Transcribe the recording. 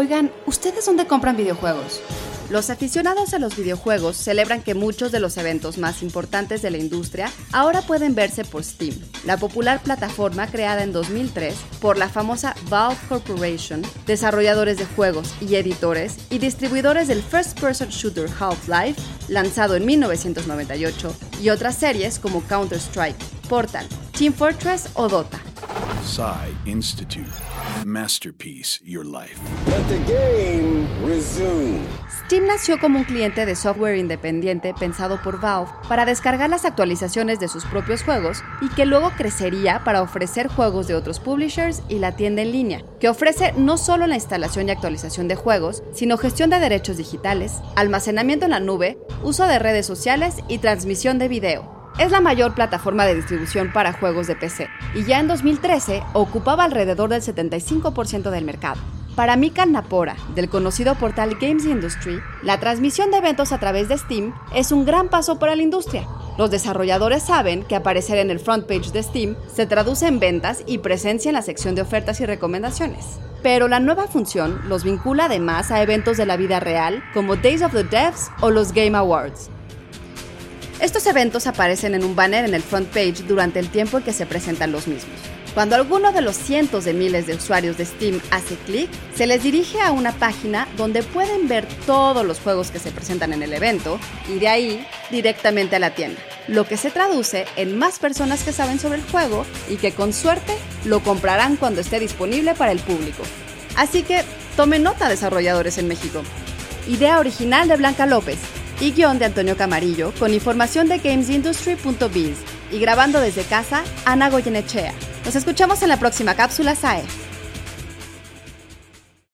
Oigan, ¿ustedes dónde compran videojuegos? Los aficionados a los videojuegos celebran que muchos de los eventos más importantes de la industria ahora pueden verse por Steam, la popular plataforma creada en 2003 por la famosa Valve Corporation, desarrolladores de juegos y editores y distribuidores del first-person shooter Half-Life, lanzado en 1998, y otras series como Counter-Strike, Portal, Team Fortress o Dota. Institute. Masterpiece Your Life. Let the game resume. Steam nació como un cliente de software independiente pensado por Valve para descargar las actualizaciones de sus propios juegos y que luego crecería para ofrecer juegos de otros publishers y la tienda en línea, que ofrece no solo la instalación y actualización de juegos, sino gestión de derechos digitales, almacenamiento en la nube, uso de redes sociales y transmisión de video. Es la mayor plataforma de distribución para juegos de PC y ya en 2013 ocupaba alrededor del 75% del mercado. Para Mika Napora, del conocido portal Games Industry, la transmisión de eventos a través de Steam es un gran paso para la industria. Los desarrolladores saben que aparecer en el front page de Steam se traduce en ventas y presencia en la sección de ofertas y recomendaciones. Pero la nueva función los vincula además a eventos de la vida real como Days of the Devs o los Game Awards, estos eventos aparecen en un banner en el front page durante el tiempo en que se presentan los mismos. Cuando alguno de los cientos de miles de usuarios de Steam hace clic, se les dirige a una página donde pueden ver todos los juegos que se presentan en el evento y de ahí directamente a la tienda, lo que se traduce en más personas que saben sobre el juego y que con suerte lo comprarán cuando esté disponible para el público. Así que tomen nota desarrolladores en México. Idea original de Blanca López, y guion de Antonio Camarillo, con información de gamesindustry.biz y grabando desde casa, Ana Goyenechea. Nos escuchamos en la próxima cápsula SAE.